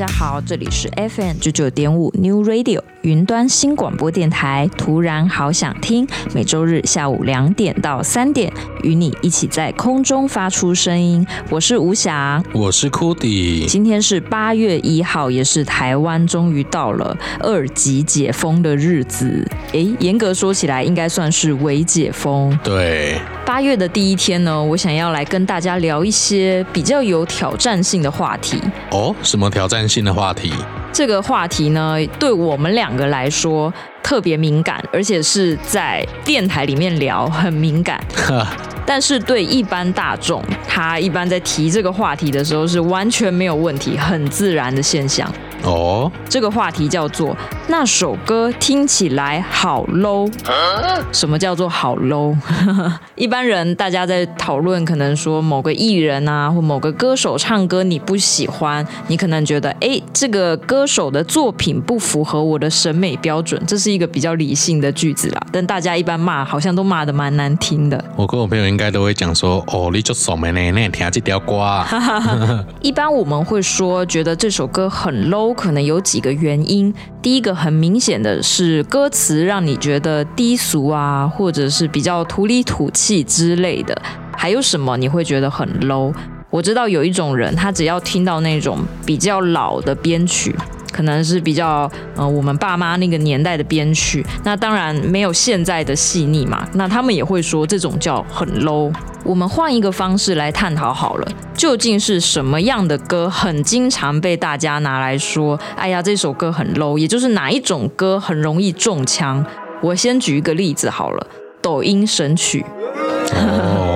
家好，这里是 FM 九九点五 New Radio。云端新广播电台，突然好想听。每周日下午两点到三点，与你一起在空中发出声音。我是吴翔，我是库迪。今天是八月一号，也是台湾终于到了二级解封的日子。诶，严格说起来，应该算是微解封。对，八月的第一天呢，我想要来跟大家聊一些比较有挑战性的话题。哦，什么挑战性的话题？这个话题呢，对我们两个来说特别敏感，而且是在电台里面聊很敏感。但是对一般大众，他一般在提这个话题的时候是完全没有问题，很自然的现象。哦，这个话题叫做那首歌听起来好 low。什么叫做好 low？一般人大家在讨论，可能说某个艺人啊，或某个歌手唱歌你不喜欢，你可能觉得哎，这个歌手的作品不符合我的审美标准，这是一个比较理性的句子啦。但大家一般骂，好像都骂的蛮难听的。我跟我朋友应该都会讲说，哦，你就爽没呢？那听这条歌。一般我们会说，觉得这首歌很 low。可能有几个原因，第一个很明显的是歌词让你觉得低俗啊，或者是比较土里土气之类的。还有什么你会觉得很 low？我知道有一种人，他只要听到那种比较老的编曲，可能是比较呃我们爸妈那个年代的编曲，那当然没有现在的细腻嘛，那他们也会说这种叫很 low。我们换一个方式来探讨好了，究竟是什么样的歌很经常被大家拿来说？哎呀，这首歌很 low，也就是哪一种歌很容易中枪？我先举一个例子好了，抖音神曲。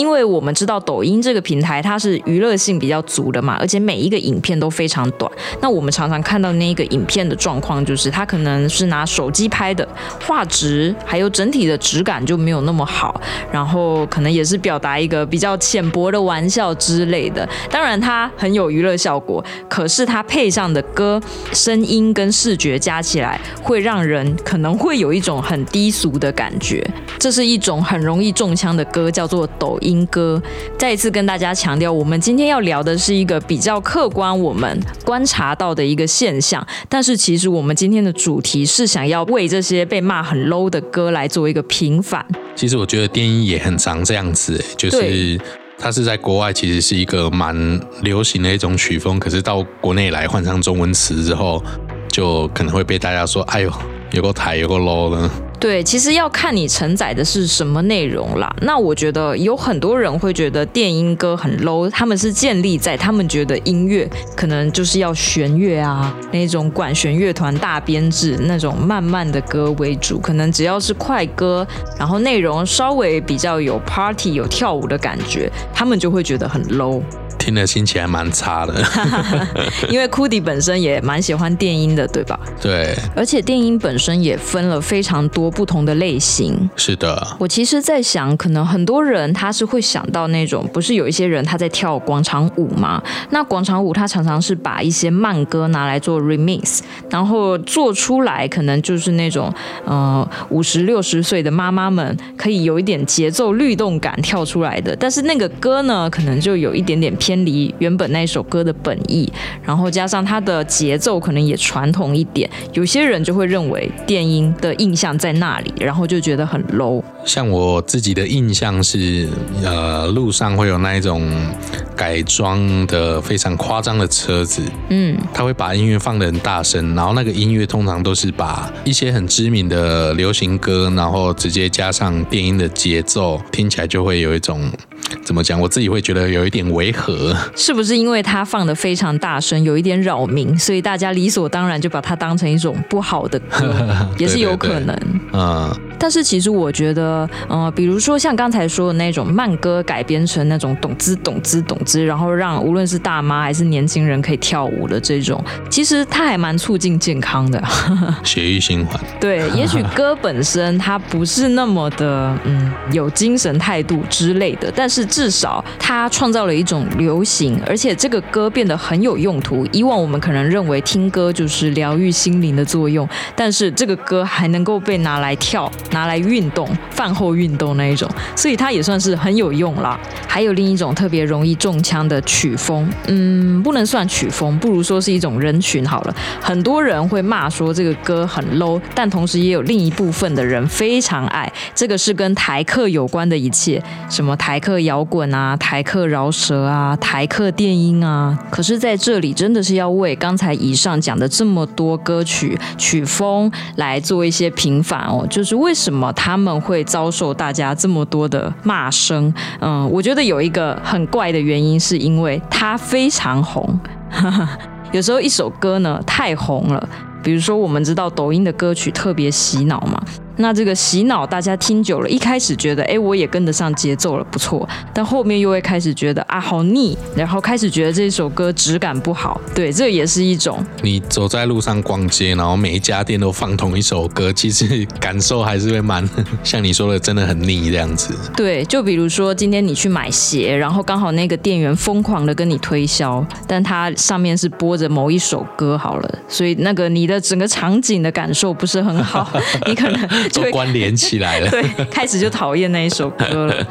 因为我们知道抖音这个平台它是娱乐性比较足的嘛，而且每一个影片都非常短。那我们常常看到那个影片的状况，就是它可能是拿手机拍的，画质还有整体的质感就没有那么好，然后可能也是表达一个比较浅薄的玩笑之类的。当然它很有娱乐效果，可是它配上的歌声音跟视觉加起来，会让人可能会有一种很低俗的感觉。这是一种很容易中枪的歌，叫做抖音歌。再一次跟大家强调，我们今天要聊的是一个比较客观，我们观察到的一个现象。但是其实我们今天的主题是想要为这些被骂很 low 的歌来做一个平反。其实我觉得电音也很常这样子，就是它是在国外其实是一个蛮流行的一种曲风，可是到国内来换上中文词之后，就可能会被大家说：“哎呦，有个台，有个 low 的。”对，其实要看你承载的是什么内容啦。那我觉得有很多人会觉得电音歌很 low，他们是建立在他们觉得音乐可能就是要弦乐啊，那种管弦乐团大编制那种慢慢的歌为主，可能只要是快歌，然后内容稍微比较有 party 有跳舞的感觉，他们就会觉得很 low。听的心情还蛮差的，因为库迪本身也蛮喜欢电音的，对吧？对，而且电音本身也分了非常多不同的类型。是的，我其实，在想，可能很多人他是会想到那种，不是有一些人他在跳广场舞吗？那广场舞他常常是把一些慢歌拿来做 remix，然后做出来，可能就是那种，呃，五十六十岁的妈妈们可以有一点节奏律动感跳出来的，但是那个歌呢，可能就有一点点偏。偏离原本那首歌的本意，然后加上它的节奏可能也传统一点，有些人就会认为电音的印象在那里，然后就觉得很 low。像我自己的印象是，呃，路上会有那一种改装的非常夸张的车子，嗯，他会把音乐放得很大声，然后那个音乐通常都是把一些很知名的流行歌，然后直接加上电音的节奏，听起来就会有一种。怎么讲？我自己会觉得有一点违和，是不是因为它放的非常大声，有一点扰民，所以大家理所当然就把它当成一种不好的歌，也是有可能。嗯，但是其实我觉得，呃，比如说像刚才说的那种慢歌改编成那种咚滋咚滋咚滋，然后让无论是大妈还是年轻人可以跳舞的这种，其实它还蛮促进健康的，血液循环。对，也许歌本身它不是那么的，嗯，有精神态度之类的，但是。至少它创造了一种流行，而且这个歌变得很有用途。以往我们可能认为听歌就是疗愈心灵的作用，但是这个歌还能够被拿来跳、拿来运动、饭后运动那一种，所以它也算是很有用啦。还有另一种特别容易中枪的曲风，嗯，不能算曲风，不如说是一种人群好了。很多人会骂说这个歌很 low，但同时也有另一部分的人非常爱。这个是跟台客有关的一切，什么台客。摇滚啊，台客饶舌啊，台客电音啊，可是在这里真的是要为刚才以上讲的这么多歌曲曲风来做一些平反哦。就是为什么他们会遭受大家这么多的骂声？嗯，我觉得有一个很怪的原因，是因为它非常红。有时候一首歌呢太红了，比如说我们知道抖音的歌曲特别洗脑嘛。那这个洗脑，大家听久了，一开始觉得，哎，我也跟得上节奏了，不错。但后面又会开始觉得啊，好腻，然后开始觉得这首歌质感不好。对，这也是一种。你走在路上逛街，然后每一家店都放同一首歌，其实感受还是会蛮 像你说的，真的很腻这样子。对，就比如说今天你去买鞋，然后刚好那个店员疯狂的跟你推销，但它上面是播着某一首歌好了，所以那个你的整个场景的感受不是很好，你可能。就关联起来了，对，开始就讨厌那一首歌了。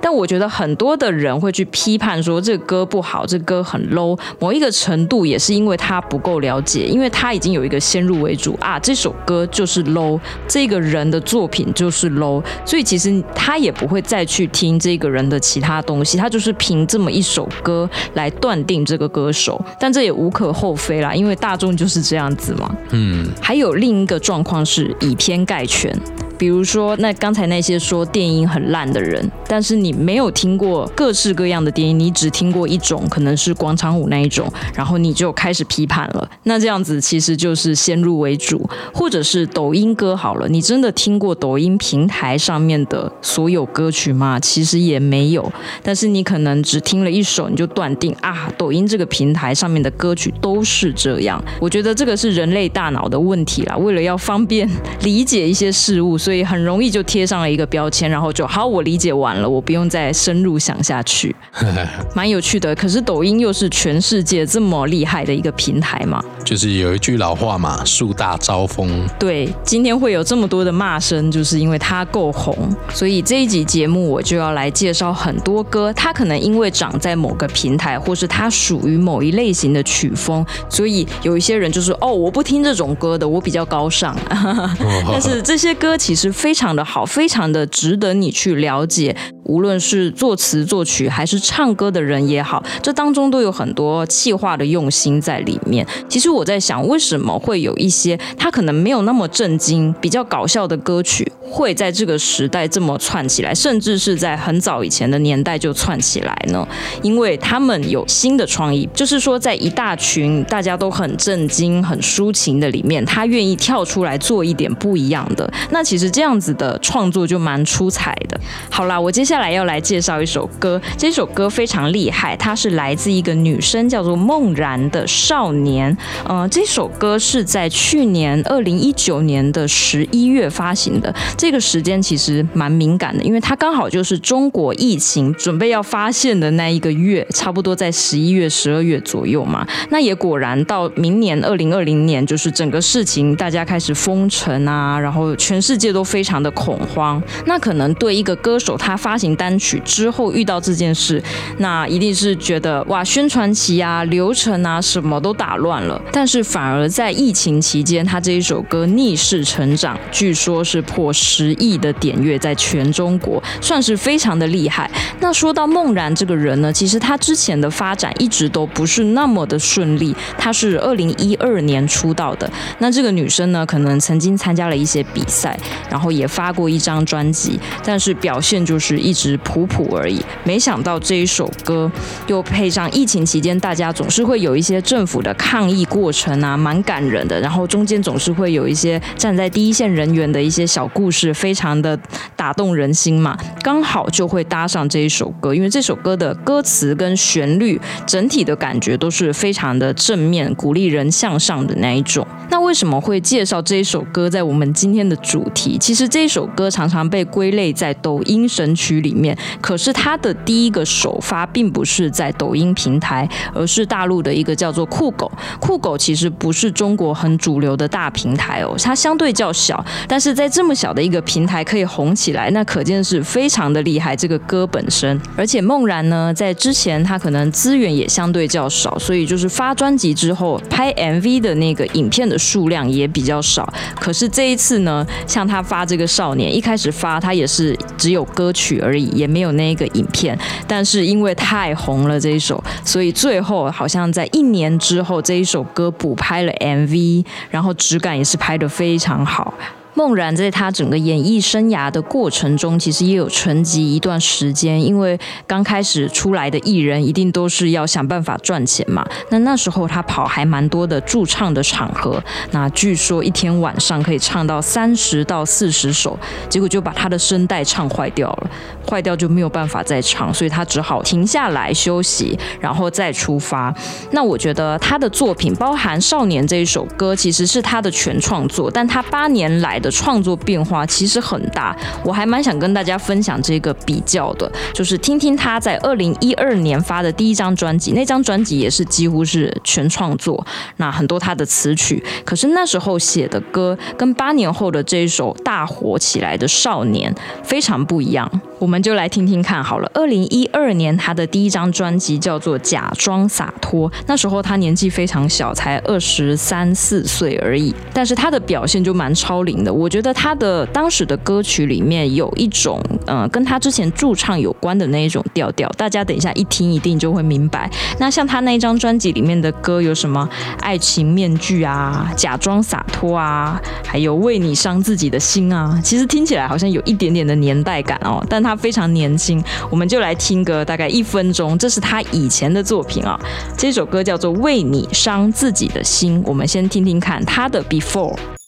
但我觉得很多的人会去批判说这个歌不好，这个歌很 low。某一个程度也是因为他不够了解，因为他已经有一个先入为主啊，这首歌就是 low，这个人的作品就是 low，所以其实他也不会再去听这个人的其他东西，他就是凭这么一首歌来断定这个歌手。但这也无可厚非啦，因为大众就是这样子嘛。嗯，还有另一个状况是以偏概全。比如说，那刚才那些说电音很烂的人，但是你没有听过各式各样的电音，你只听过一种，可能是广场舞那一种，然后你就开始批判了。那这样子其实就是先入为主，或者是抖音歌好了，你真的听过抖音平台上面的所有歌曲吗？其实也没有，但是你可能只听了一首，你就断定啊，抖音这个平台上面的歌曲都是这样。我觉得这个是人类大脑的问题啦，为了要方便理解一些事物，所以很容易就贴上了一个标签，然后就好，我理解完了，我不用再深入想下去，蛮有趣的。可是抖音又是全世界这么厉害的一个平台嘛？就是有一句老话嘛，树大招风。对，今天会有这么多的骂声，就是因为它够红。所以这一集节目我就要来介绍很多歌，它可能因为长在某个平台，或是它属于某一类型的曲风，所以有一些人就是哦，我不听这种歌的，我比较高尚。但是这些歌其实。是非常的好，非常的值得你去了解。无论是作词作曲还是唱歌的人也好，这当中都有很多气化的用心在里面。其实我在想，为什么会有一些他可能没有那么震惊、比较搞笑的歌曲，会在这个时代这么窜起来，甚至是在很早以前的年代就窜起来呢？因为他们有新的创意，就是说，在一大群大家都很震惊、很抒情的里面，他愿意跳出来做一点不一样的。那其实。这样子的创作就蛮出彩的。好啦，我接下来来要来介绍一首歌，这首歌非常厉害，它是来自一个女生叫做梦然的少年。呃，这首歌是在去年二零一九年的十一月发行的。这个时间其实蛮敏感的，因为它刚好就是中国疫情准备要发现的那一个月，差不多在十一月、十二月左右嘛。那也果然到明年二零二零年，就是整个事情大家开始封城啊，然后全世界。都非常的恐慌。那可能对一个歌手，他发行单曲之后遇到这件事，那一定是觉得哇，宣传期啊、流程啊什么都打乱了。但是反而在疫情期间，他这一首歌逆势成长，据说是破十亿的点阅，在全中国算是非常的厉害。那说到梦然这个人呢，其实他之前的发展一直都不是那么的顺利。他是二零一二年出道的，那这个女生呢，可能曾经参加了一些比赛，然后也发过一张专辑，但是表现就是一一直普普而已。没想到这一首歌又配上疫情期间，大家总是会有一些政府的抗议过程啊，蛮感人的。然后中间总是会有一些站在第一线人员的一些小故事，非常的打动人心嘛。刚好就会搭上这一首歌，因为这首歌的歌词跟旋律整体的感觉都是非常的正面，鼓励人向上的那一种。那为什么会介绍这一首歌在我们今天的主题？其实这一首歌常常被归类在抖音神曲里面，可是他的第一个首发并不是在抖音平台，而是大陆的一个叫做酷狗。酷狗其实不是中国很主流的大平台哦，它相对较小，但是在这么小的一个平台可以红起来，那可见是非常的厉害。这个歌本身，而且梦然呢，在之前他可能资源也相对较少，所以就是发专辑之后拍 MV 的那个影片的数量也比较少。可是这一次呢，像他发这个少年，一开始发他也是只有歌曲而也没有那个影片。但是因为太红了这一首，所以最后好像在一年之后，这一首歌补拍了 MV，然后质感也是拍的非常好。梦然在他整个演艺生涯的过程中，其实也有沉寂一段时间，因为刚开始出来的艺人一定都是要想办法赚钱嘛。那那时候他跑还蛮多的驻唱的场合，那据说一天晚上可以唱到三十到四十首，结果就把他的声带唱坏掉了，坏掉就没有办法再唱，所以他只好停下来休息，然后再出发。那我觉得他的作品，包含《少年》这一首歌，其实是他的全创作，但他八年来的创作变化其实很大，我还蛮想跟大家分享这个比较的，就是听听他在二零一二年发的第一张专辑，那张专辑也是几乎是全创作，那很多他的词曲，可是那时候写的歌跟八年后的这一首大火起来的少年非常不一样，我们就来听听看好了。二零一二年他的第一张专辑叫做《假装洒脱》，那时候他年纪非常小，才二十三四岁而已，但是他的表现就蛮超龄的。我觉得他的当时的歌曲里面有一种，呃，跟他之前驻唱有关的那一种调调，大家等一下一听一定就会明白。那像他那一张专辑里面的歌有什么？爱情面具啊，假装洒脱啊，还有为你伤自己的心啊，其实听起来好像有一点点的年代感哦，但他非常年轻。我们就来听个大概一分钟，这是他以前的作品啊。这首歌叫做《为你伤自己的心》，我们先听听看他的 Before。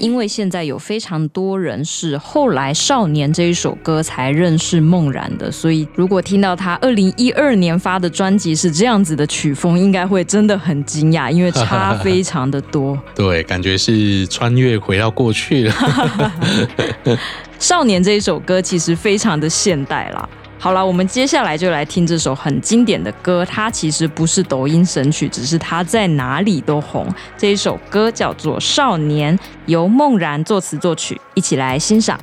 因为现在有非常多人是后来《少年》这一首歌才认识梦然的，所以如果听到他二零一二年发的专辑是这样子的曲风，应该会真的很惊讶，因为差非常的多。对，感觉是穿越回到过去了。《少年》这一首歌其实非常的现代啦。好了，我们接下来就来听这首很经典的歌。它其实不是抖音神曲，只是它在哪里都红。这一首歌叫做《少年》，由梦然作词作曲，一起来欣赏。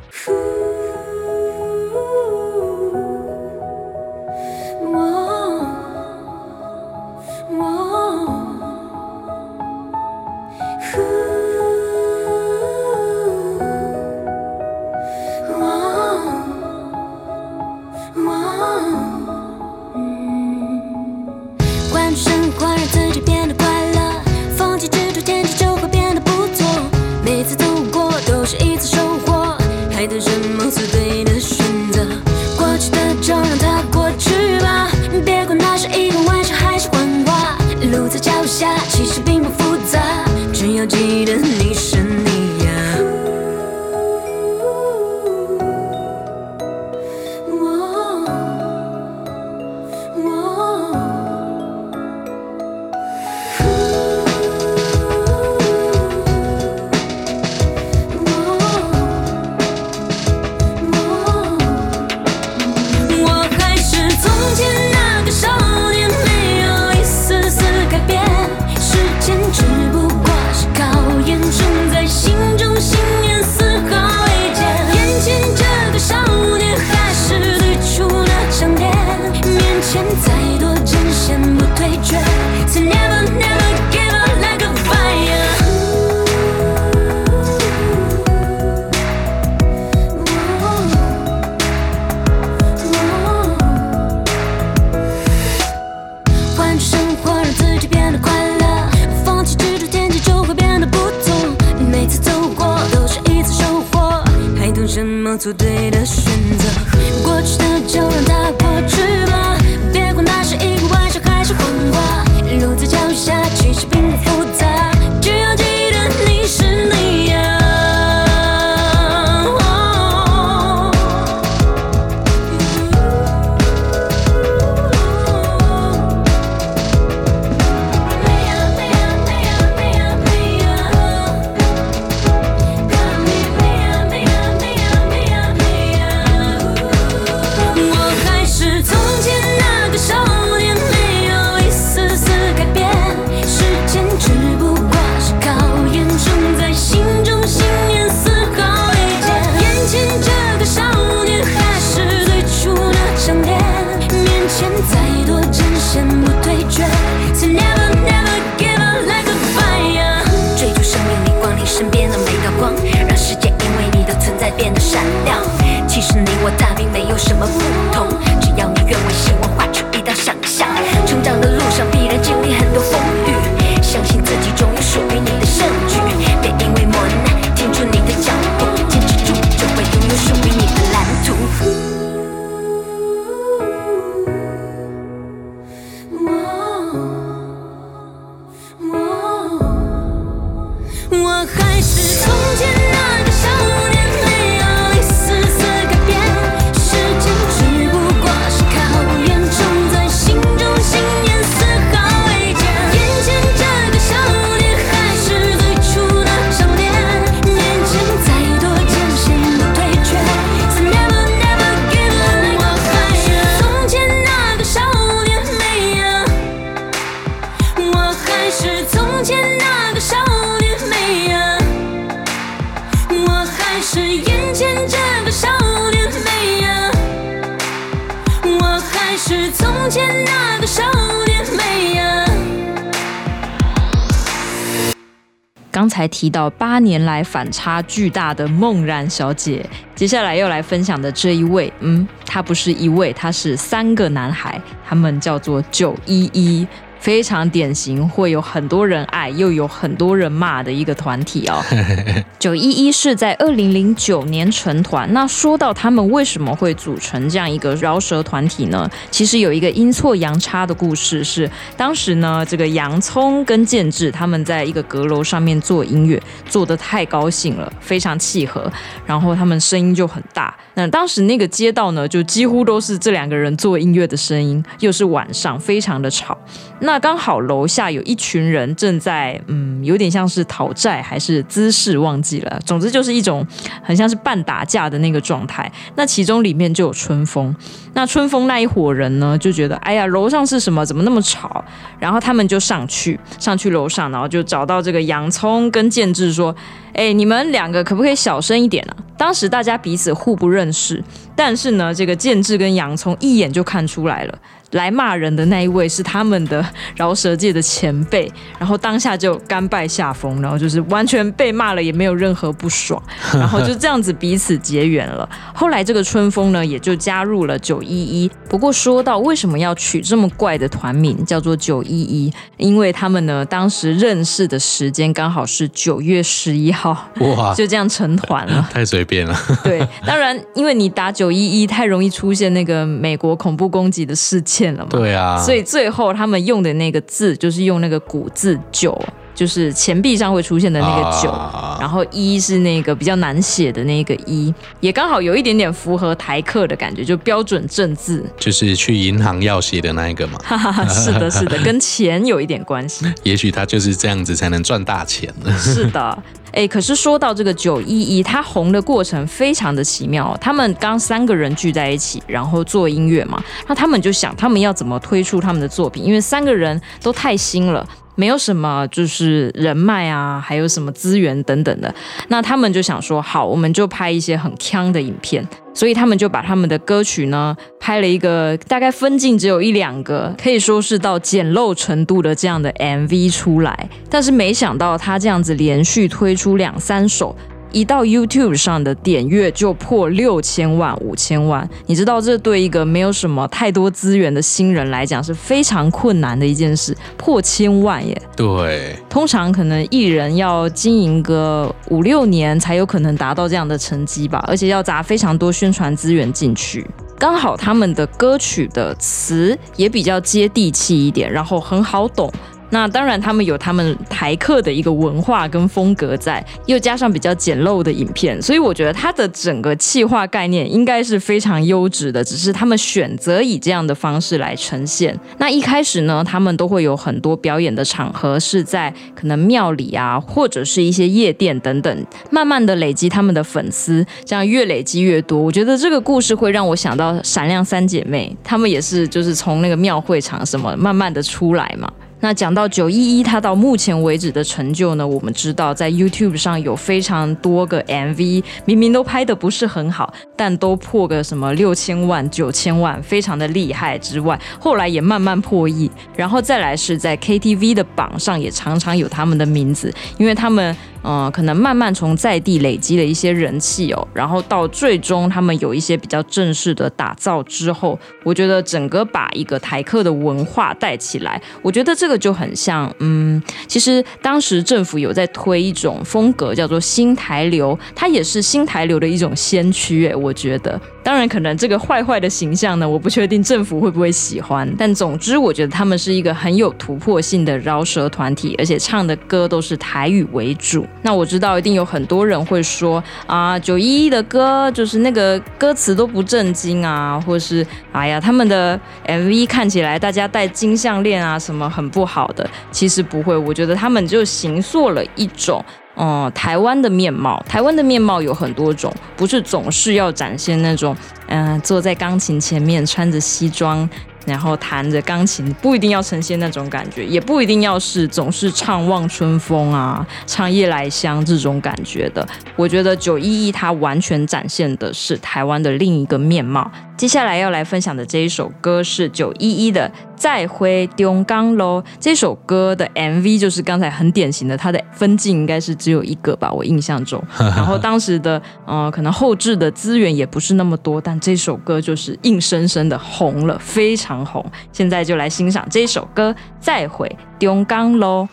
提到八年来反差巨大的梦然小姐，接下来要来分享的这一位，嗯，他不是一位，他是三个男孩，他们叫做九一一。非常典型，会有很多人爱，又有很多人骂的一个团体哦。九一一是在二零零九年成团。那说到他们为什么会组成这样一个饶舌团体呢？其实有一个阴错阳差的故事是，当时呢，这个洋葱跟建志他们在一个阁楼上面做音乐，做的太高兴了，非常契合，然后他们声音就很大。那当时那个街道呢，就几乎都是这两个人做音乐的声音，又是晚上，非常的吵。那那刚好楼下有一群人正在，嗯，有点像是讨债还是滋事，忘记了。总之就是一种很像是半打架的那个状态。那其中里面就有春风。那春风那一伙人呢，就觉得，哎呀，楼上是什么？怎么那么吵？然后他们就上去，上去楼上，然后就找到这个洋葱跟建志说，哎，你们两个可不可以小声一点啊？当时大家彼此互不认识，但是呢，这个建志跟洋葱一眼就看出来了。来骂人的那一位是他们的饶舌界的前辈，然后当下就甘拜下风，然后就是完全被骂了也没有任何不爽，然后就这样子彼此结缘了。后来这个春风呢也就加入了九一一。不过说到为什么要取这么怪的团名叫做九一一，因为他们呢当时认识的时间刚好是九月十一号，哇，就这样成团了，太随便了。对，当然因为你打九一一太容易出现那个美国恐怖攻击的事件。对啊，所以最后他们用的那个字就是用那个古字“九”，就是钱币上会出现的那个“九”，啊，然后“一”是那个比较难写的那个“一”，也刚好有一点点符合台客的感觉，就标准正字，就是去银行要写的那一个嘛。是的，是的，跟钱有一点关系。也许他就是这样子才能赚大钱。是的。哎，可是说到这个九一一，他红的过程非常的奇妙。他们刚三个人聚在一起，然后做音乐嘛，那他们就想他们要怎么推出他们的作品，因为三个人都太新了。没有什么就是人脉啊，还有什么资源等等的。那他们就想说，好，我们就拍一些很腔的影片。所以他们就把他们的歌曲呢，拍了一个大概分镜只有一两个，可以说是到简陋程度的这样的 MV 出来。但是没想到他这样子连续推出两三首。一到 YouTube 上的点阅就破六千万、五千万，你知道这对一个没有什么太多资源的新人来讲是非常困难的一件事，破千万耶。对，通常可能艺人要经营个五六年才有可能达到这样的成绩吧，而且要砸非常多宣传资源进去。刚好他们的歌曲的词也比较接地气一点，然后很好懂。那当然，他们有他们台客的一个文化跟风格在，又加上比较简陋的影片，所以我觉得它的整个企划概念应该是非常优质的。只是他们选择以这样的方式来呈现。那一开始呢，他们都会有很多表演的场合是在可能庙里啊，或者是一些夜店等等，慢慢的累积他们的粉丝，这样越累积越多。我觉得这个故事会让我想到闪亮三姐妹，她们也是就是从那个庙会场什么慢慢的出来嘛。那讲到九一一，他到目前为止的成就呢，我们知道在 YouTube 上有非常多个 MV，明明都拍的不是很好，但都破个什么六千万、九千万，非常的厉害。之外，后来也慢慢破亿，然后再来是在 KTV 的榜上也常常有他们的名字，因为他们。嗯，可能慢慢从在地累积了一些人气哦，然后到最终他们有一些比较正式的打造之后，我觉得整个把一个台客的文化带起来，我觉得这个就很像，嗯，其实当时政府有在推一种风格叫做新台流，它也是新台流的一种先驱诶，我觉得。当然，可能这个坏坏的形象呢，我不确定政府会不会喜欢，但总之，我觉得他们是一个很有突破性的饶舌团体，而且唱的歌都是台语为主。那我知道一定有很多人会说啊，九一一的歌就是那个歌词都不正经啊，或是哎呀，他们的 MV 看起来大家戴金项链啊什么很不好的。其实不会，我觉得他们就形塑了一种嗯台湾的面貌。台湾的面貌有很多种，不是总是要展现那种嗯、坐在钢琴前面穿着西装。然后弹着钢琴，不一定要呈现那种感觉，也不一定要是总是唱《望春风》啊、唱《夜来香》这种感觉的。我觉得九一一它完全展现的是台湾的另一个面貌。接下来要来分享的这一首歌是九一一的《再会中港喽》。这首歌的 MV 就是刚才很典型的，它的分镜应该是只有一个吧，我印象中。然后当时的嗯、呃，可能后置的资源也不是那么多，但这首歌就是硬生生的红了，非常红。现在就来欣赏这首歌《再会中港喽》。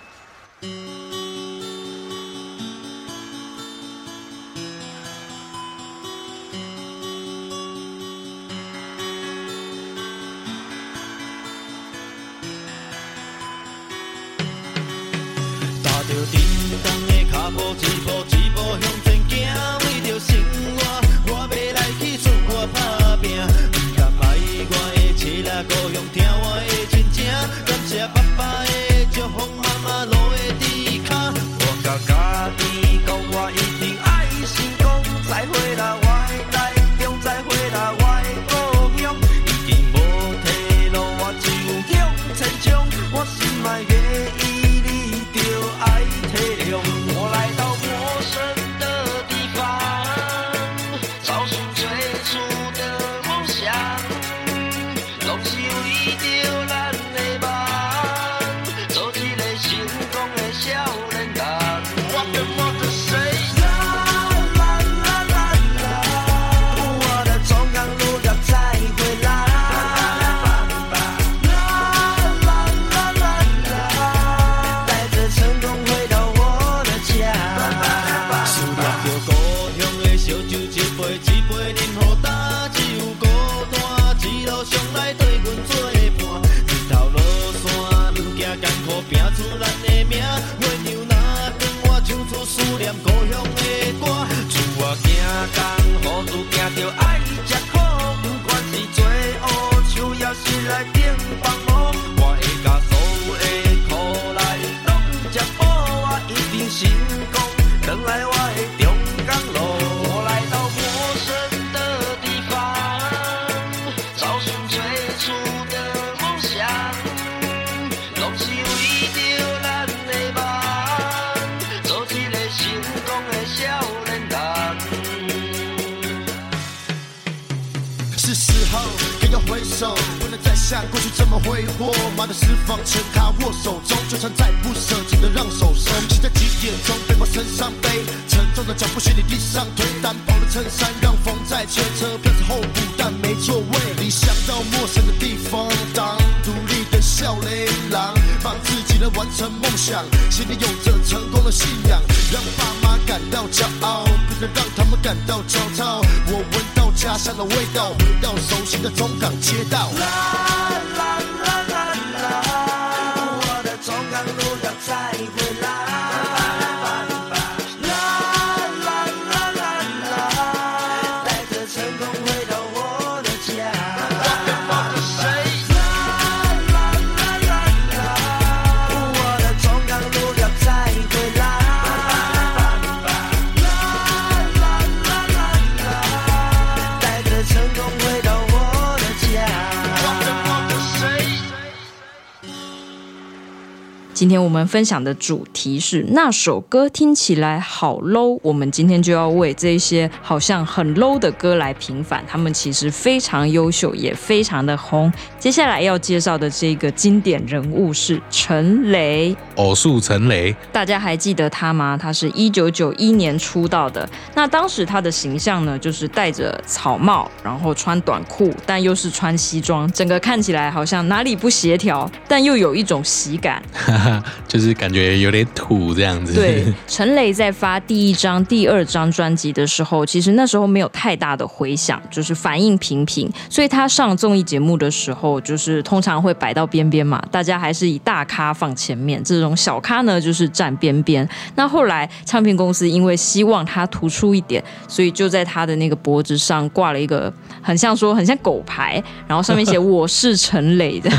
今天我们分享的主题是那首歌听起来好 low，我们今天就要为这些好像很 low 的歌来平反，他们其实非常优秀，也非常的红。接下来要介绍的这个经典人物是陈雷，偶数陈雷，大家还记得他吗？他是一九九一年出道的，那当时他的形象呢，就是戴着草帽，然后穿短裤，但又是穿西装，整个看起来好像哪里不协调，但又有一种喜感。就是感觉有点土这样子。对，陈雷在发第一张、第二张专辑的时候，其实那时候没有太大的回响，就是反应平平。所以他上综艺节目的时候，就是通常会摆到边边嘛，大家还是以大咖放前面，这种小咖呢就是站边边。那后来唱片公司因为希望他突出一点，所以就在他的那个脖子上挂了一个很像说很像狗牌，然后上面写“我是陈雷”的，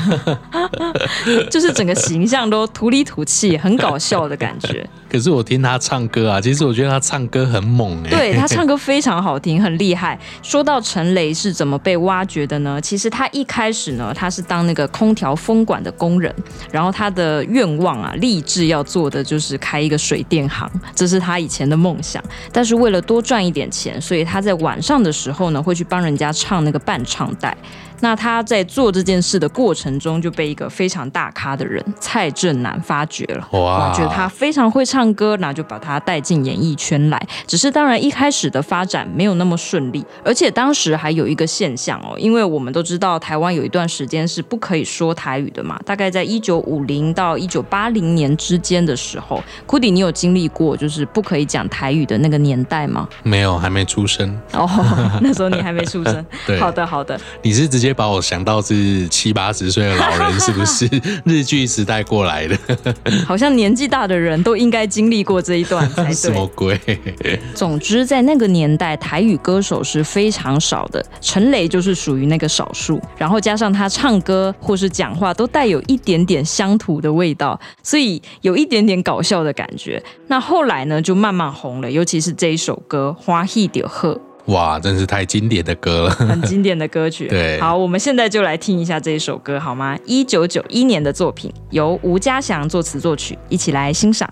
就是整个形象都。土里土气，很搞笑的感觉。可是我听他唱歌啊，其实我觉得他唱歌很猛哎。对，他唱歌非常好听，很厉害。说到陈雷是怎么被挖掘的呢？其实他一开始呢，他是当那个空调风管的工人，然后他的愿望啊，立志要做的就是开一个水电行，这是他以前的梦想。但是为了多赚一点钱，所以他在晚上的时候呢，会去帮人家唱那个伴唱带。那他在做这件事的过程中，就被一个非常大咖的人蔡振南发掘了。哇，觉得他非常会唱歌，那就把他带进演艺圈来。只是当然一开始的发展没有那么顺利，而且当时还有一个现象哦，因为我们都知道台湾有一段时间是不可以说台语的嘛，大概在一九五零到一九八零年之间的时候，Kudi，你有经历过就是不可以讲台语的那个年代吗？没有，还没出生。哦，那时候你还没出生。对，好的，好的。你是直接。把我想到是七八十岁的老人，是不是 日剧时代过来的？好像年纪大的人都应该经历过这一段才对。什么鬼？总之，在那个年代，台语歌手是非常少的，陈雷就是属于那个少数。然后加上他唱歌或是讲话都带有一点点乡土的味道，所以有一点点搞笑的感觉。那后来呢，就慢慢红了，尤其是这一首歌《欢喜就好》。哇，真是太经典的歌了，很经典的歌曲。对，好，我们现在就来听一下这一首歌，好吗？一九九一年的作品，由吴家祥作词作曲，一起来欣赏。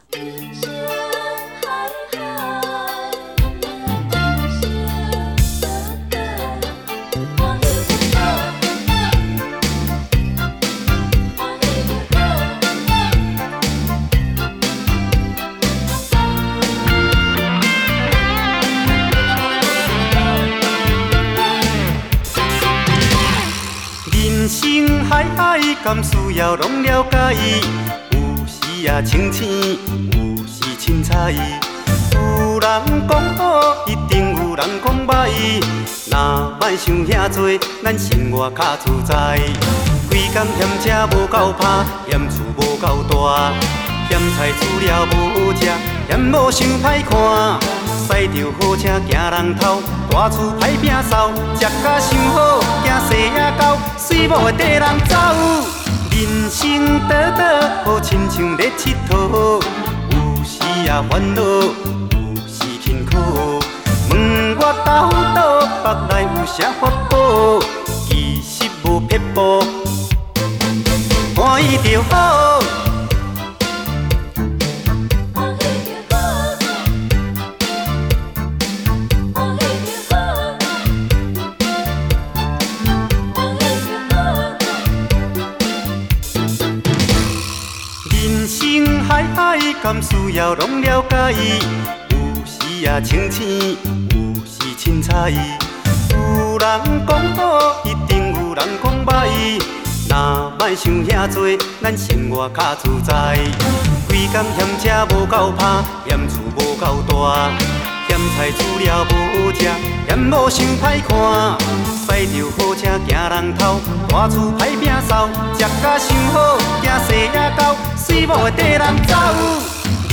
甘需要拢了解，有时也清醒，有时凊彩。有人讲好，一定有人讲歹。若莫想遐多，咱生活较自在。规工嫌车无够拍，嫌厝无够大，嫌菜煮了无好食，嫌某想歹看。驶着好车惊人头，大厝歹摒扫，食甲想好，惊细仔狗，水某会跟人走。人生短短，好亲像咧佚佗，有时也烦恼，有时轻苦。问我到倒，腹内有啥法宝？其实无撇步，欢喜就好。需要拢了解。有时啊清醒，有时凊彩。有人讲好，一定有人讲歹。若莫想遐多，咱生活较自在。规工嫌车无够拍，嫌厝无够大，嫌菜煮了无食，嫌某想歹看。驶着好车惊人头，大厝歹摒扫，食甲想好，惊细也狗，随某会跟人走。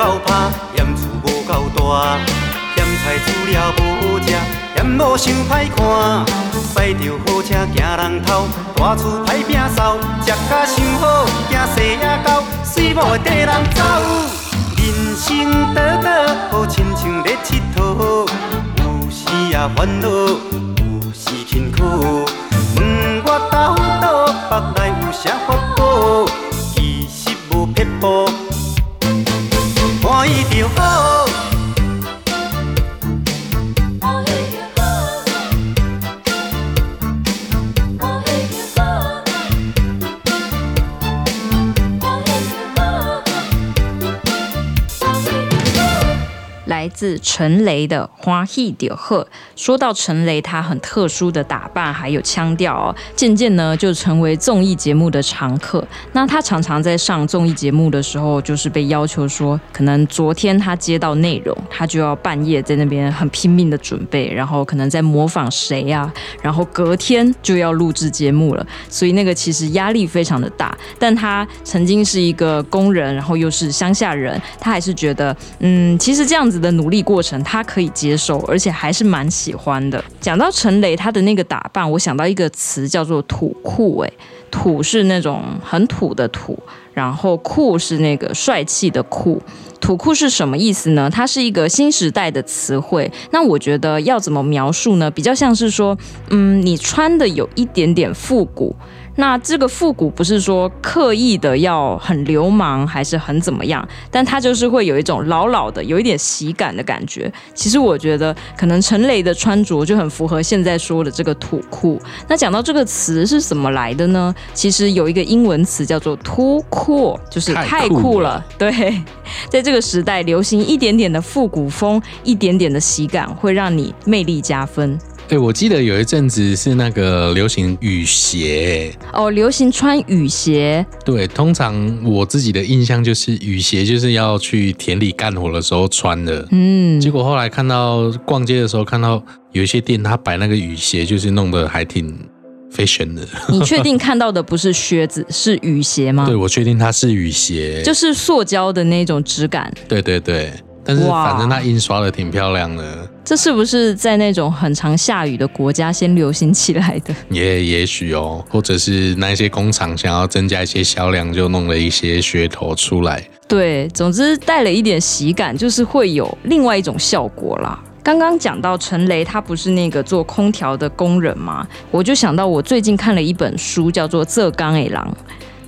够拍，嫌厝无够大，嫌菜煮了无食，嫌某想歹看。驶着好车行人头，大厝歹摒扫，食甲想好，惊细也狗，水某会跟人走。人生短短，好亲像咧佚佗，有时也烦恼，有时辛苦。问我到倒，腹内有啥法宝？其实无撇步。欢喜自陈雷的《欢喜就好》。说到陈雷，他很特殊的打扮还有腔调哦，渐渐呢就成为综艺节目的常客。那他常常在上综艺节目的时候，就是被要求说，可能昨天他接到内容，他就要半夜在那边很拼命的准备，然后可能在模仿谁呀、啊，然后隔天就要录制节目了，所以那个其实压力非常的大。但他曾经是一个工人，然后又是乡下人，他还是觉得，嗯，其实这样子的努力过程，他可以接受，而且还是蛮喜欢的。讲到陈雷，他的那个打扮，我想到一个词叫做“土酷”。哎，土是那种很土的土，然后酷是那个帅气的酷。土酷是什么意思呢？它是一个新时代的词汇。那我觉得要怎么描述呢？比较像是说，嗯，你穿的有一点点复古。那这个复古不是说刻意的要很流氓，还是很怎么样，但它就是会有一种老老的，有一点喜感的感觉。其实我觉得，可能陈雷的穿着就很符合现在说的这个土酷。那讲到这个词是怎么来的呢？其实有一个英文词叫做 too cool，就是太酷了。对，在这个时代流行一点点的复古风，一点点的喜感，会让你魅力加分。对，我记得有一阵子是那个流行雨鞋哦，流行穿雨鞋。对，通常我自己的印象就是雨鞋就是要去田里干活的时候穿的。嗯，结果后来看到逛街的时候看到有一些店，他摆那个雨鞋，就是弄得还挺 fashion 的。你确定 看到的不是靴子，是雨鞋吗？对，我确定它是雨鞋，就是塑胶的那种质感。对对对。但是反正它印刷的挺漂亮的，这是不是在那种很常下雨的国家先流行起来的？也也许哦，或者是那些工厂想要增加一些销量，就弄了一些噱头出来。对，总之带了一点喜感，就是会有另外一种效果啦。刚刚讲到陈雷，他不是那个做空调的工人吗？我就想到我最近看了一本书，叫做《浙刚诶狼》。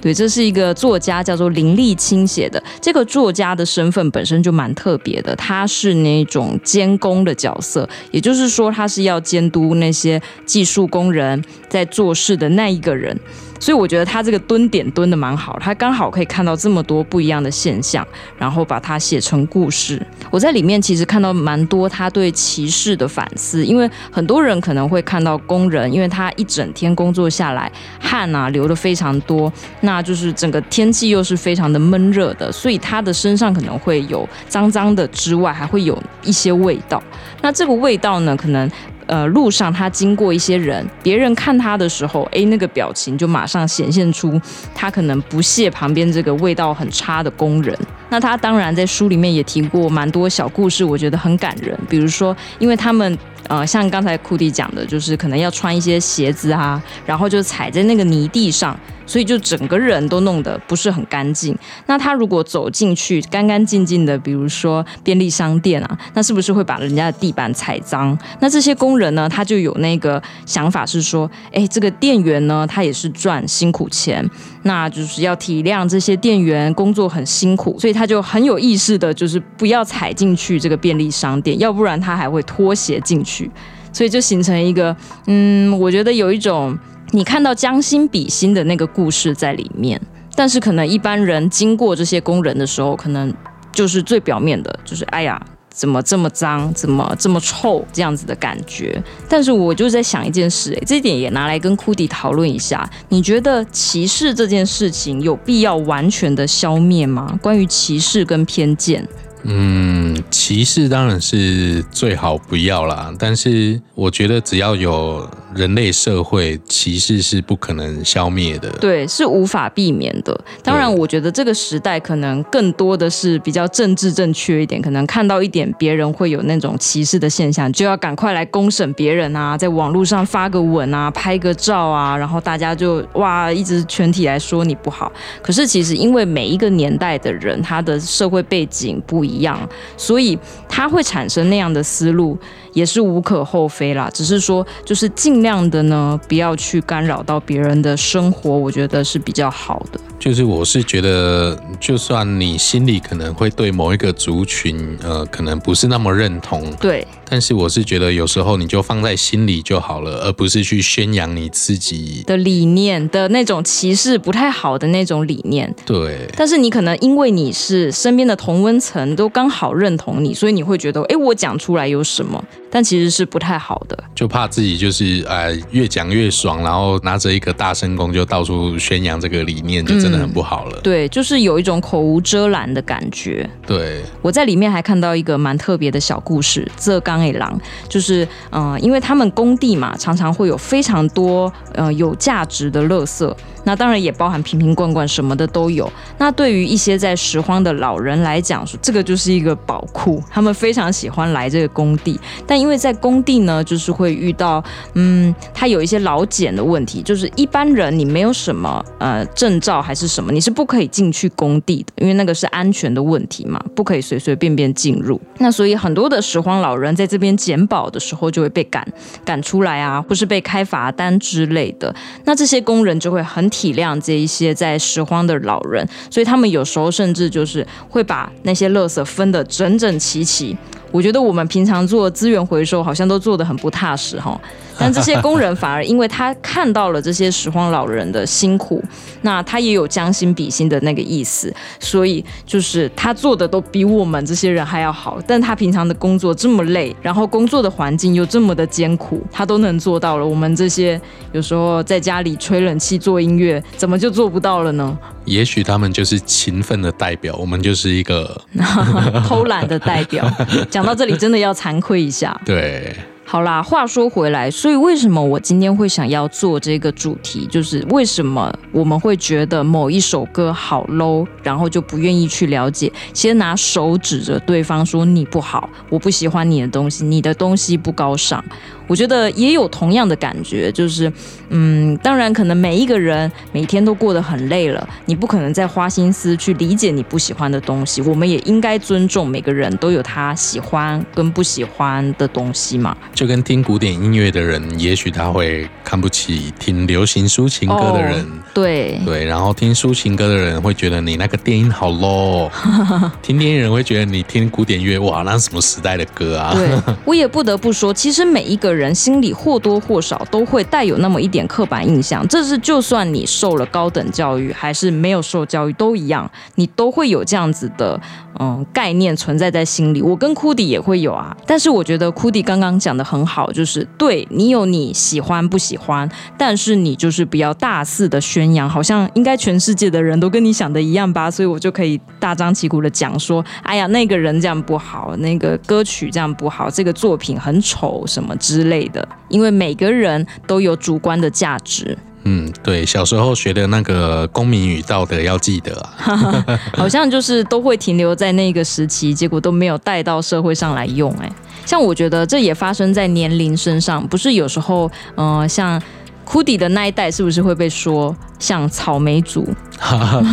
对，这是一个作家叫做林立清写的。这个作家的身份本身就蛮特别的，他是那种监工的角色，也就是说，他是要监督那些技术工人在做事的那一个人。所以我觉得他这个蹲点蹲得蛮好，他刚好可以看到这么多不一样的现象，然后把它写成故事。我在里面其实看到蛮多他对歧视的反思，因为很多人可能会看到工人，因为他一整天工作下来，汗啊流得非常多，那就是整个天气又是非常的闷热的，所以他的身上可能会有脏脏的之外，还会有一些味道。那这个味道呢，可能。呃，路上他经过一些人，别人看他的时候，哎，那个表情就马上显现出他可能不屑旁边这个味道很差的工人。那他当然在书里面也提过蛮多小故事，我觉得很感人。比如说，因为他们呃，像刚才库迪讲的，就是可能要穿一些鞋子啊，然后就踩在那个泥地上。所以就整个人都弄得不是很干净。那他如果走进去干干净净的，比如说便利商店啊，那是不是会把人家的地板踩脏？那这些工人呢，他就有那个想法是说，哎，这个店员呢，他也是赚辛苦钱，那就是要体谅这些店员工作很辛苦，所以他就很有意识的，就是不要踩进去这个便利商店，要不然他还会脱鞋进去，所以就形成一个，嗯，我觉得有一种。你看到将心比心的那个故事在里面，但是可能一般人经过这些工人的时候，可能就是最表面的，就是哎呀，怎么这么脏，怎么这么臭这样子的感觉。但是我就在想一件事，诶，这一点也拿来跟库迪讨论一下。你觉得歧视这件事情有必要完全的消灭吗？关于歧视跟偏见。嗯，歧视当然是最好不要啦，但是我觉得只要有人类社会，歧视是不可能消灭的。对，是无法避免的。当然，我觉得这个时代可能更多的是比较政治正确一点，可能看到一点别人会有那种歧视的现象，就要赶快来公审别人啊，在网络上发个文啊，拍个照啊，然后大家就哇，一直全体来说你不好。可是其实因为每一个年代的人，他的社会背景不一样。所以他会产生那样的思路，也是无可厚非啦。只是说，就是尽量的呢，不要去干扰到别人的生活，我觉得是比较好的。就是我是觉得，就算你心里可能会对某一个族群，呃，可能不是那么认同，对。但是我是觉得，有时候你就放在心里就好了，而不是去宣扬你自己的理念的那种歧视不太好的那种理念。对。但是你可能因为你是身边的同温层都刚好认同你，所以你会觉得，哎，我讲出来有什么？但其实是不太好的。就怕自己就是哎，越讲越爽，然后拿着一个大声功就到处宣扬这个理念，就真的很不好了。嗯、对，就是有一种口无遮拦的感觉。对，我在里面还看到一个蛮特别的小故事，这刚一郎就是嗯、因为他们工地嘛，常常会有非常多呃有价值的垃圾，那当然也包含瓶瓶罐罐什么的都有。那对于一些在拾荒的老人来讲，说这个就是一个宝库，他们非常喜欢来这个工地。但因为在工地呢，就是会遇到嗯，他有一些老茧的问题，就是一般人你没有什么呃证照还是什么，你是不可以进去工地的，因为那个是安全的问题嘛，不可以随随便便进入。那所以很多的拾荒老人在这边捡宝的时候就会被赶赶出来啊，或是被开罚单之类的。那这些工人就会很体谅这一些在拾荒的老人，所以他们有时候甚至就是会把那些垃圾分得整整齐齐。我觉得我们平常做资源回收好像都做得很不踏实哈。但这些工人反而因为他看到了这些拾荒老人的辛苦，那他也有将心比心的那个意思，所以就是他做的都比我们这些人还要好。但他平常的工作这么累，然后工作的环境又这么的艰苦，他都能做到了。我们这些有时候在家里吹冷气做音乐，怎么就做不到了呢？也许他们就是勤奋的代表，我们就是一个 偷懒的代表。讲到这里，真的要惭愧一下。对。好啦，话说回来，所以为什么我今天会想要做这个主题？就是为什么我们会觉得某一首歌好 low，然后就不愿意去了解，先拿手指着对方说你不好，我不喜欢你的东西，你的东西不高尚。我觉得也有同样的感觉，就是，嗯，当然可能每一个人每天都过得很累了，你不可能再花心思去理解你不喜欢的东西。我们也应该尊重每个人都有他喜欢跟不喜欢的东西嘛。就跟听古典音乐的人，也许他会看不起听流行抒情歌的人，哦、对对，然后听抒情歌的人会觉得你那个电音好 low，听电音人会觉得你听古典乐哇，那是什么时代的歌啊？对，我也不得不说，其实每一个人。人心里或多或少都会带有那么一点刻板印象，这是就算你受了高等教育还是没有受教育都一样，你都会有这样子的嗯概念存在在心里。我跟库迪也会有啊，但是我觉得库迪刚刚讲的很好，就是对你有你喜欢不喜欢，但是你就是不要大肆的宣扬，好像应该全世界的人都跟你想的一样吧，所以我就可以大张旗鼓的讲说，哎呀那个人这样不好，那个歌曲这样不好，这个作品很丑什么之类的。类的，因为每个人都有主观的价值。嗯，对，小时候学的那个公民与道德要记得啊，好像就是都会停留在那个时期，结果都没有带到社会上来用。哎，像我觉得这也发生在年龄身上，不是有时候，嗯、呃，像。库迪的那一代是不是会被说像草莓族？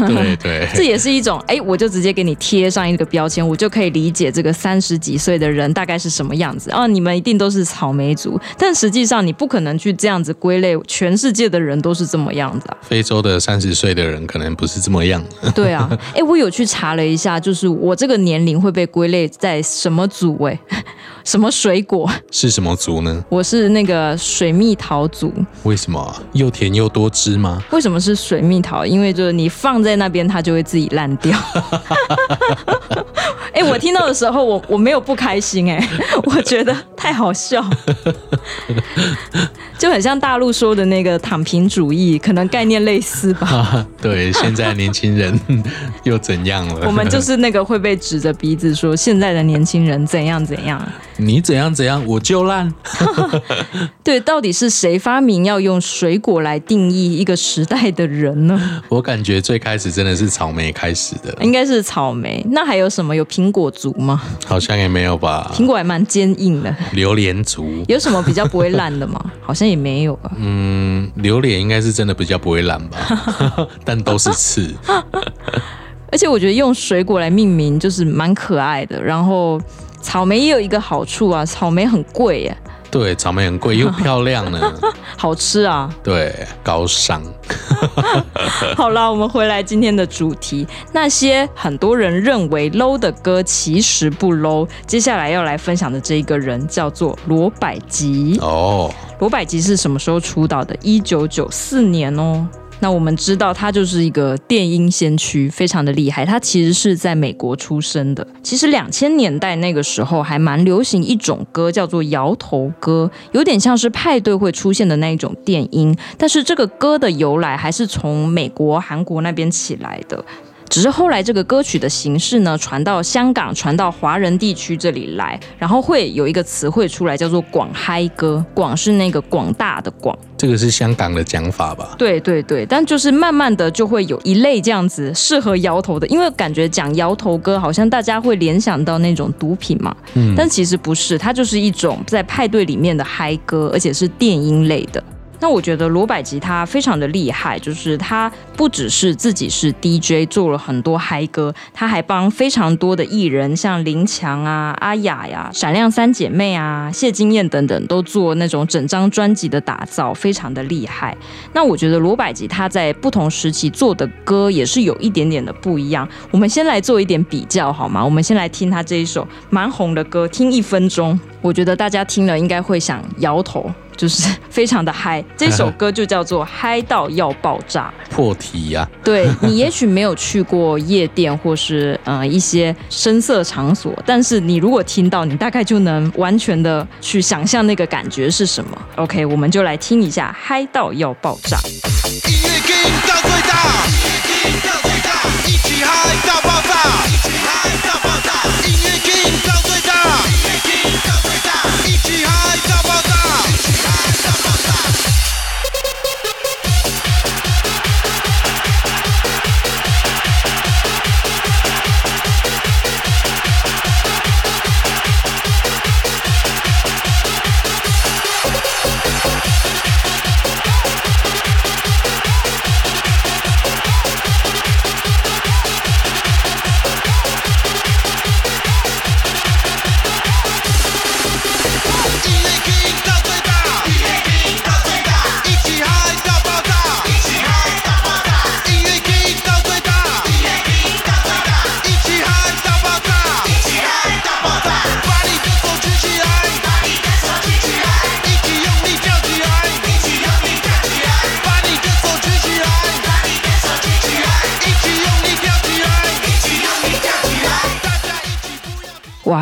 对 对，这也是一种哎，我就直接给你贴上一个标签，我就可以理解这个三十几岁的人大概是什么样子啊？你们一定都是草莓族，但实际上你不可能去这样子归类，全世界的人都是这么样子啊。非洲的三十岁的人可能不是这么样。对啊，哎，我有去查了一下，就是我这个年龄会被归类在什么组？哎。什么水果？是什么族呢？我是那个水蜜桃族。为什么？又甜又多汁吗？为什么是水蜜桃？因为就是你放在那边，它就会自己烂掉。哎、欸，我听到的时候，我我没有不开心、欸，哎，我觉得太好笑，就很像大陆说的那个躺平主义，可能概念类似吧。啊、对，现在年轻人又怎样了？我们就是那个会被指着鼻子说现在的年轻人怎样怎样。你怎样怎样，我就烂。对，到底是谁发明要用水果来定义一个时代的人呢？我感觉最开始真的是草莓开始的，应该是草莓。那还有什么？有苹果族吗？好像也没有吧。苹果还蛮坚硬的。榴莲族有什么比较不会烂的吗？好像也没有吧。嗯，榴莲应该是真的比较不会烂吧，但都是刺。而且我觉得用水果来命名就是蛮可爱的，然后。草莓也有一个好处啊，草莓很贵耶。对，草莓很贵又漂亮呢，好吃啊。对，高尚。好了，我们回来今天的主题，那些很多人认为 low 的歌其实不 low。接下来要来分享的这一个人叫做罗百吉。哦，罗百吉是什么时候出道的？一九九四年哦。那我们知道他就是一个电音先驱，非常的厉害。他其实是在美国出生的。其实两千年代那个时候还蛮流行一种歌，叫做摇头歌，有点像是派对会出现的那一种电音。但是这个歌的由来还是从美国、韩国那边起来的。只是后来这个歌曲的形式呢，传到香港，传到华人地区这里来，然后会有一个词汇出来，叫做广嗨歌。广是那个广大的广，这个是香港的讲法吧？对对对，但就是慢慢的就会有一类这样子适合摇头的，因为感觉讲摇头歌好像大家会联想到那种毒品嘛，嗯，但其实不是，它就是一种在派对里面的嗨歌，而且是电音类的。那我觉得罗百吉他非常的厉害，就是他不只是自己是 DJ 做了很多嗨歌，他还帮非常多的艺人，像林强啊、阿雅呀、闪亮三姐妹啊、谢金燕等等，都做那种整张专辑的打造，非常的厉害。那我觉得罗百吉他在不同时期做的歌也是有一点点的不一样。我们先来做一点比较好吗？我们先来听他这一首蛮红的歌，听一分钟，我觉得大家听了应该会想摇头。就是 非常的嗨，这首歌就叫做《嗨到要爆炸》。破题呀、啊！对，你也许没有去过夜店或是呃一些声色场所，但是你如果听到，你大概就能完全的去想象那个感觉是什么。OK，我们就来听一下《嗨到要爆炸》。音乐到最大，音乐到最大，一起嗨到爆炸，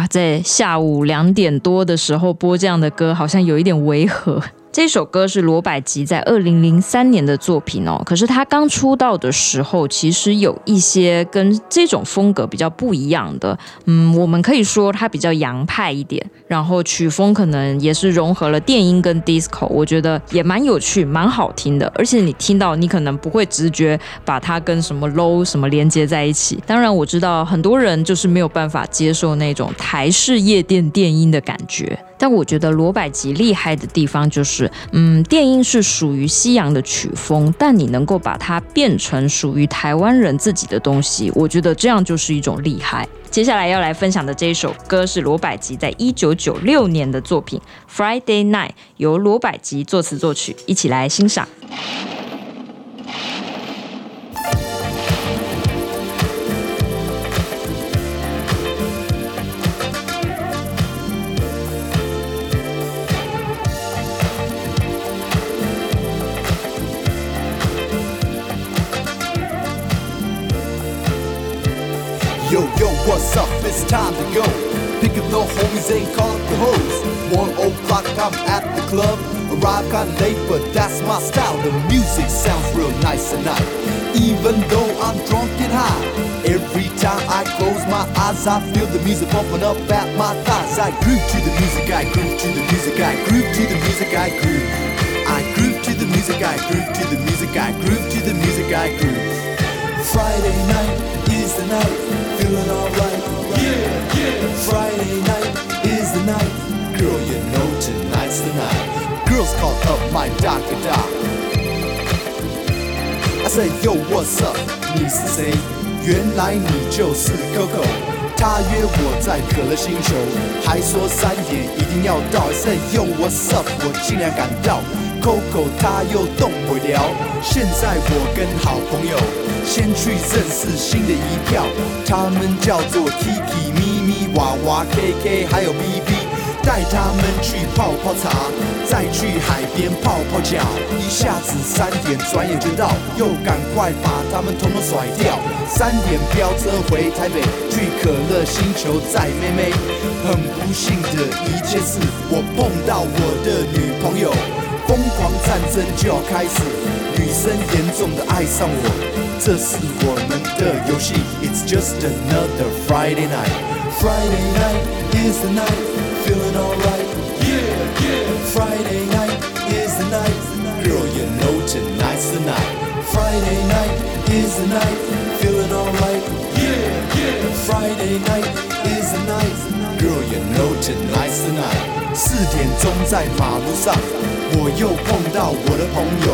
在下午两点多的时候播这样的歌，好像有一点违和。这首歌是罗百吉在二零零三年的作品哦。可是他刚出道的时候，其实有一些跟这种风格比较不一样的。嗯，我们可以说他比较洋派一点，然后曲风可能也是融合了电音跟 disco，我觉得也蛮有趣、蛮好听的。而且你听到，你可能不会直觉把它跟什么 low 什么连接在一起。当然，我知道很多人就是没有办法接受那种台式夜店电音的感觉。但我觉得罗百吉厉害的地方就是，嗯，电音是属于西洋的曲风，但你能够把它变成属于台湾人自己的东西，我觉得这样就是一种厉害。接下来要来分享的这一首歌是罗百吉在一九九六年的作品《Friday Night》，由罗百吉作词作曲，一起来欣赏。Go. Pick up It's time to go. Picking the homies and call up the hoes. One o'clock, I'm at the club. Arrive kinda late, but that's my style. The music sounds real nice tonight. Even though I'm drunk and high, every time I close my eyes, I feel the music pumping up at my thighs. I groove to the music, I groove to the music, I groove to the music, I groove. I groove to the music, I groove to the music, I groove to the music, I groove. Friday night is the night, feeling alright. Yeah, yeah. Friday night is the night. Girl, you know tonight's the night. Girls call up my doctor doc. I say, yo, what's up? 你是谁？原来你就是 Coco。他约我在可乐星球，还说三点一定要到。I say, yo, what's up？我尽量赶到。Coco 他又动不了。现在我跟好朋友。先去认识新的一票，他们叫做 Kiki、咪咪、娃娃、KK，还有 BB，带他们去泡泡茶，再去海边泡泡脚。一下子三点，转眼就到，又赶快把他们统统甩掉。三点飙车回台北，去可乐星球载妹妹。很不幸的一件事，我碰到我的女朋友，疯狂战争就要开始，女生严重的爱上我。这是我们的游戏，It's just another Friday night. Friday night is the night, feeling alright. Yeah, yeah. Friday night is the night, girl, you know tonight's the night. Friday night is the night, feeling alright. Yeah, yeah. Friday night is the night, girl, you know tonight's the night. 四点钟在马路上，我又碰到我的朋友。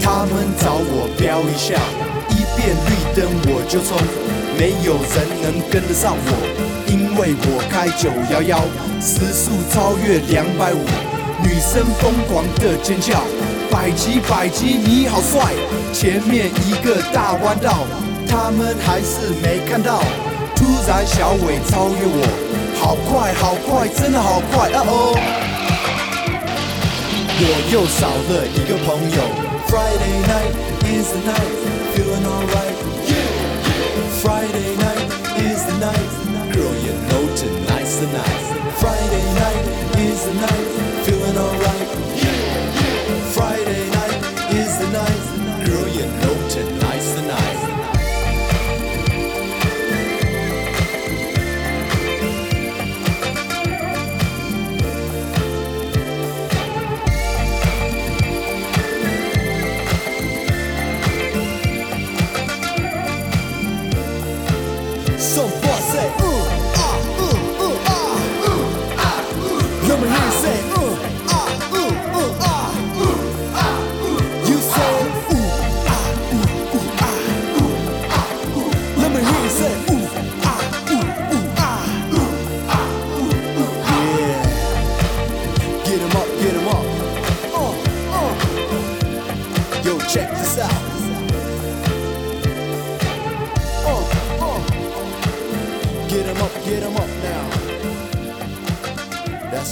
他们找我飙一下，一变绿灯我就冲，没有人能跟得上我，因为我开九幺幺，时速超越两百五，女生疯狂的尖叫，百吉百吉你好帅，前面一个大弯道，他们还是没看到，突然小伟超越我，好快好快，真的好快，哦哦，我又少了一个朋友。Friday night is the night, feeling alright. Yeah, yeah. Friday night is the night, girl, you know tonight's the night. Friday night is the night, feeling alright. Yeah, yeah. Friday 这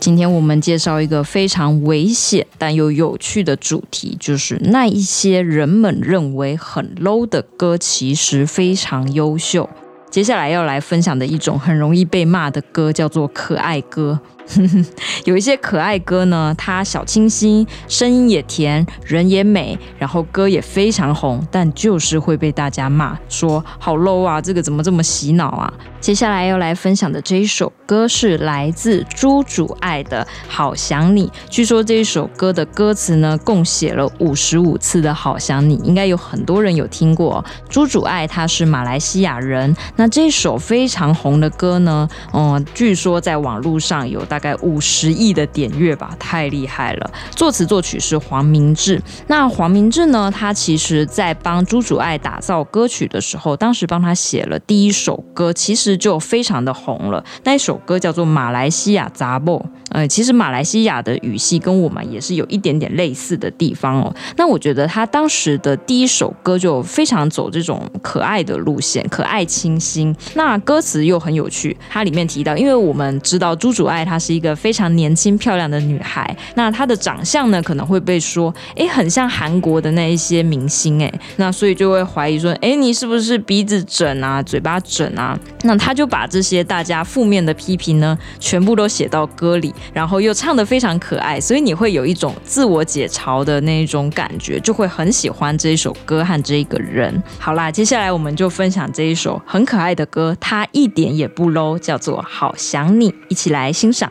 今天我们介绍一个非常危险但又有趣的主题，就是那一些人们认为很 low 的歌，其实非常优秀。接下来要来分享的一种很容易被骂的歌，叫做可爱歌。有一些可爱歌呢，它小清新，声音也甜，人也美，然后歌也非常红，但就是会被大家骂说好 low 啊，这个怎么这么洗脑啊？接下来要来分享的这一首歌是来自朱主爱的《好想你》。据说这一首歌的歌词呢，共写了五十五次的“好想你”，应该有很多人有听过。朱主爱他是马来西亚人，那这首非常红的歌呢，嗯，据说在网络上有大概五十亿的点阅吧，太厉害了。作词作曲是黄明志。那黄明志呢，他其实在帮朱主爱打造歌曲的时候，当时帮他写了第一首歌，其实。就非常的红了。那一首歌叫做《马来西亚杂报》。呃，其实马来西亚的语系跟我们也是有一点点类似的地方哦。那我觉得他当时的第一首歌就非常走这种可爱的路线，可爱清新。那歌词又很有趣，它里面提到，因为我们知道朱主爱她是一个非常年轻漂亮的女孩，那她的长相呢可能会被说，哎，很像韩国的那一些明星，哎，那所以就会怀疑说，哎，你是不是鼻子整啊，嘴巴整啊？那她就把这些大家负面的批评呢，全部都写到歌里。然后又唱得非常可爱，所以你会有一种自我解嘲的那一种感觉，就会很喜欢这一首歌和这一个人。好啦，接下来我们就分享这一首很可爱的歌，它一点也不 low，叫做《好想你》，一起来欣赏。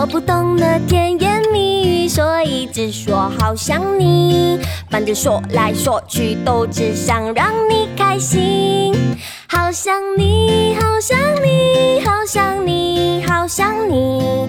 我不懂得甜言蜜语，所以只说好想你。反正说来说去都只想让你开心。好想你，好想你，好想你，好想你，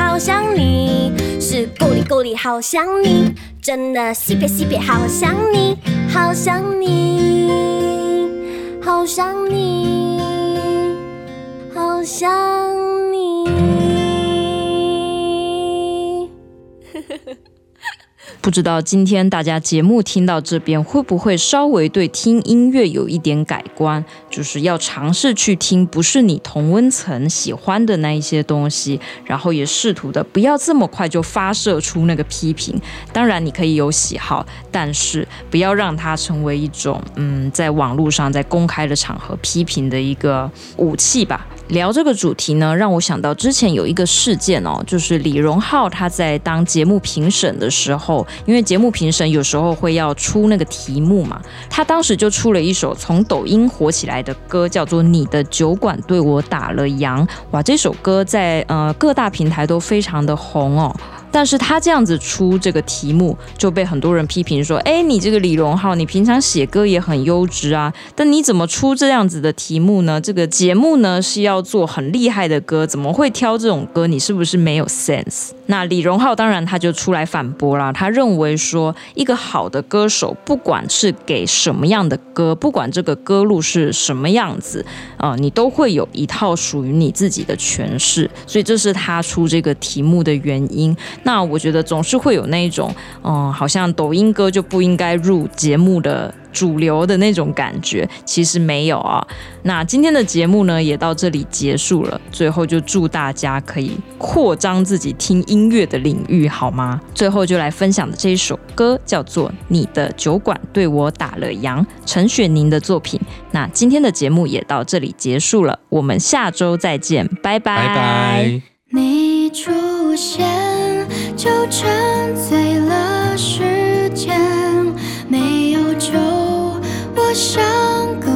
好想你，是够力够力好想你，真的西北西北好想你。好想你，好想你，好想不知道今天大家节目听到这边，会不会稍微对听音乐有一点改观？就是要尝试去听不是你同温层喜欢的那一些东西，然后也试图的不要这么快就发射出那个批评。当然你可以有喜好，但是不要让它成为一种嗯，在网络上在公开的场合批评的一个武器吧。聊这个主题呢，让我想到之前有一个事件哦，就是李荣浩他在当节目评审的时候，因为节目评审有时候会要出那个题目嘛，他当时就出了一首从抖音火起来的歌，叫做《你的酒馆对我打了烊》。哇，这首歌在呃各大平台都非常的红哦。但是他这样子出这个题目，就被很多人批评说：“哎，你这个李荣浩，你平常写歌也很优质啊，但你怎么出这样子的题目呢？这个节目呢是要做很厉害的歌，怎么会挑这种歌？你是不是没有 sense？” 那李荣浩当然他就出来反驳啦，他认为说，一个好的歌手，不管是给什么样的歌，不管这个歌路是什么样子啊、呃，你都会有一套属于你自己的诠释，所以这是他出这个题目的原因。那我觉得总是会有那一种，嗯、好像抖音歌就不应该入节目的主流的那种感觉，其实没有啊。那今天的节目呢，也到这里结束了。最后就祝大家可以扩张自己听音乐的领域，好吗？最后就来分享的这一首歌叫做《你的酒馆对我打了烊》，陈雪凝的作品。那今天的节目也到这里结束了，我们下周再见，拜拜。你出现就沉醉了时间，我像个